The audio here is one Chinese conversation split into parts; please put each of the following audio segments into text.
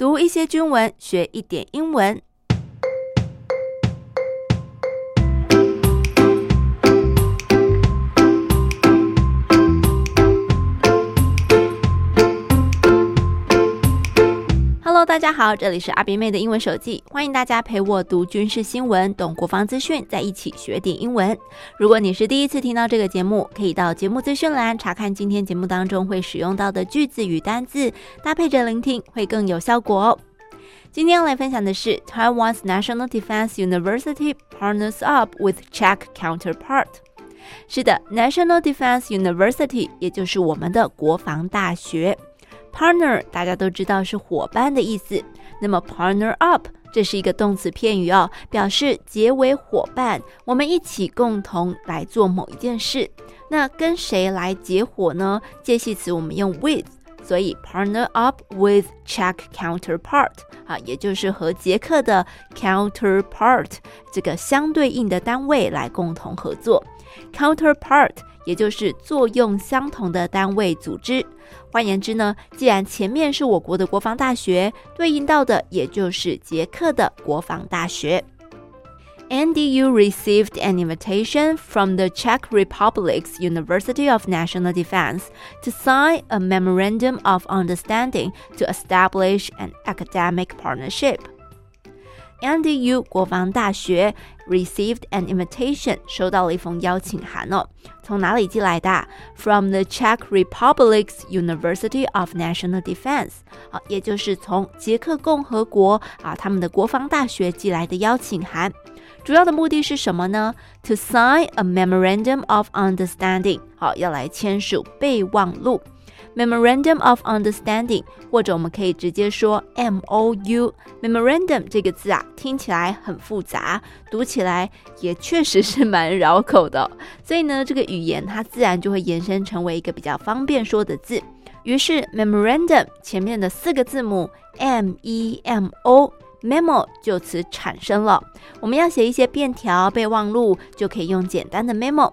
读一些军文，学一点英文。大家好，这里是阿比妹的英文手记，欢迎大家陪我读军事新闻，懂国防资讯，在一起学点英文。如果你是第一次听到这个节目，可以到节目资讯栏查看今天节目当中会使用到的句子与单字，搭配着聆听会更有效果哦。今天要来分享的是 Taiwan's National Defense University partners up with Czech counterpart。是的，National Defense University，也就是我们的国防大学。Partner 大家都知道是伙伴的意思，那么 partner up 这是一个动词片语哦，表示结为伙伴，我们一起共同来做某一件事。那跟谁来结伙呢？介系词我们用 with，所以 partner up with Czech counterpart 啊，也就是和捷克的 counterpart 这个相对应的单位来共同合作。counterpart 也就是作用相同的单位组织。换言之呢，既然前面是我国的国防大学，对应到的也就是捷克的国防大学。NDU received an invitation from the Czech Republic's University of National Defense to sign a memorandum of understanding to establish an academic partnership. NDU 国防大学 received an invitation 收到了一封邀请函哦，从哪里寄来的？From the Czech Republic's University of National Defense 啊，也就是从捷克共和国啊他们的国防大学寄来的邀请函。主要的目的是什么呢？To sign a memorandum of understanding 好，要来签署备忘录。Memorandum of Understanding，或者我们可以直接说 MOU。Memorandum 这个字啊，听起来很复杂，读起来也确实是蛮绕口的。所以呢，这个语言它自然就会延伸成为一个比较方便说的字。于是 Memorandum 前面的四个字母 M E M O，Memo 就此产生了。我们要写一些便条、备忘录，就可以用简单的 Memo。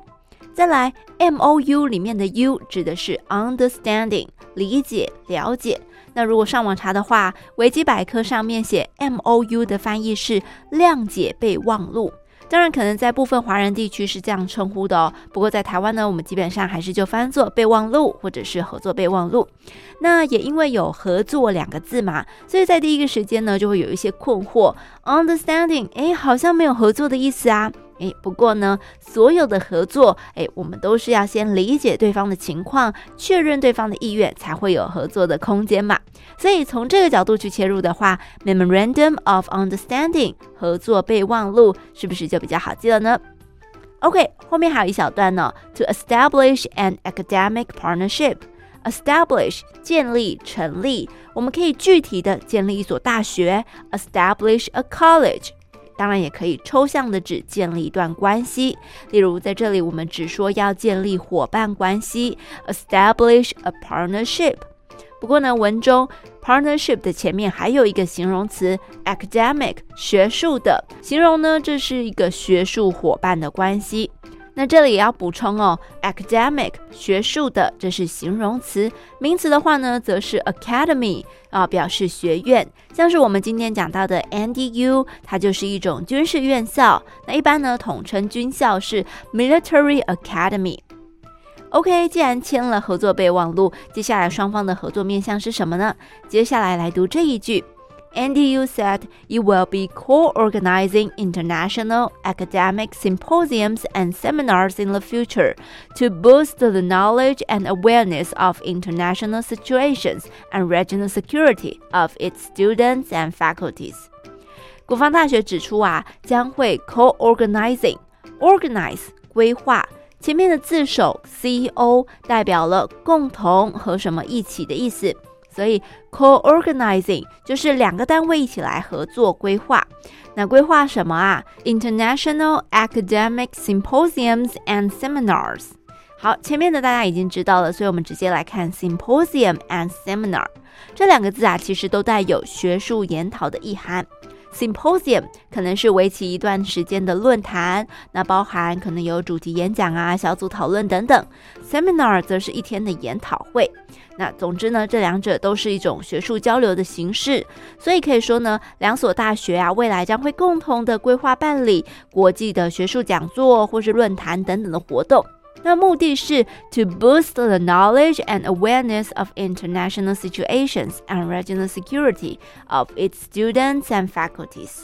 再来，M O U 里面的 U 指的是 understanding，理解、了解。那如果上网查的话，维基百科上面写 M O U 的翻译是谅解备忘录。当然，可能在部分华人地区是这样称呼的哦。不过在台湾呢，我们基本上还是就翻作备忘录或者是合作备忘录。那也因为有合作两个字嘛，所以在第一个时间呢，就会有一些困惑。Understanding，哎，好像没有合作的意思啊。诶，不过呢，所有的合作，诶，我们都是要先理解对方的情况，确认对方的意愿，才会有合作的空间嘛。所以从这个角度去切入的话，Memorandum of Understanding 合作备忘录是不是就比较好记了呢？OK，后面还有一小段呢，To establish an academic partnership，establish 建立、成立，我们可以具体的建立一所大学，establish a college。当然也可以抽象的指建立一段关系，例如在这里我们只说要建立伙伴关系，establish a partnership。不过呢，文中 partnership 的前面还有一个形容词 academic，学术的，形容呢，这是一个学术伙伴的关系。那这里也要补充哦，academic 学术的，这是形容词，名词的话呢，则是 academy 啊，表示学院。像是我们今天讲到的 NDU，它就是一种军事院校。那一般呢，统称军校是 military academy。OK，既然签了合作备忘录，接下来双方的合作面向是什么呢？接下来来读这一句。NDU said it will be co-organizing international academic symposiums and seminars in the future to boost the knowledge and awareness of international situations and regional security of its students and faculties. 国防大学指出啊，将会 co-organizing organize 规划，前面的字首 co 代表了共同和什么一起的意思。 所以，co-organizing 就是两个单位一起来合作规划。那规划什么啊？International academic symposiums and seminars。好，前面的大家已经知道了，所以我们直接来看 symposium and seminar 这两个字啊，其实都带有学术研讨的意涵。Symposium 可能是为期一段时间的论坛，那包含可能有主题演讲啊、小组讨论等等。Seminar 则是一天的研讨会。那总之呢，这两者都是一种学术交流的形式，所以可以说呢，两所大学啊，未来将会共同的规划办理国际的学术讲座或是论坛等等的活动。那目的是 to boost the knowledge and awareness of international situations and regional security of its students and faculties.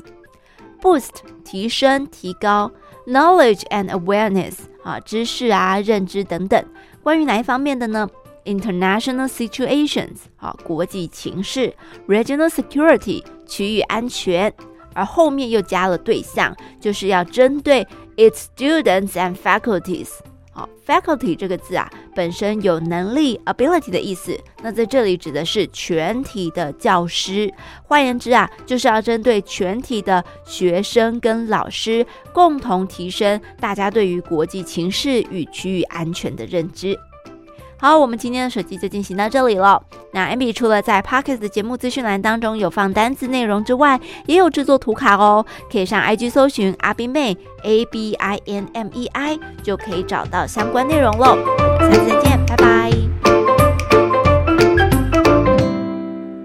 Boost 提升、提高 knowledge and awareness 啊，知识啊、认知等等。关于哪一方面的呢？International situations 啊，国际情势；regional security 区域安全。而后面又加了对象，就是要针对 its students and faculties。 好，faculty 这个字啊，本身有能力 ability 的意思。那在这里指的是全体的教师。换言之啊，就是要针对全体的学生跟老师，共同提升大家对于国际情势与区域安全的认知。好，我们今天的手机就进行到这里了。那 Abby 除了在 Pocket 的节目资讯栏当中有放单字内容之外，也有制作图卡哦。可以上 IG 搜寻阿冰妹 A B I N M E I，就可以找到相关内容喽。下次再见，拜拜。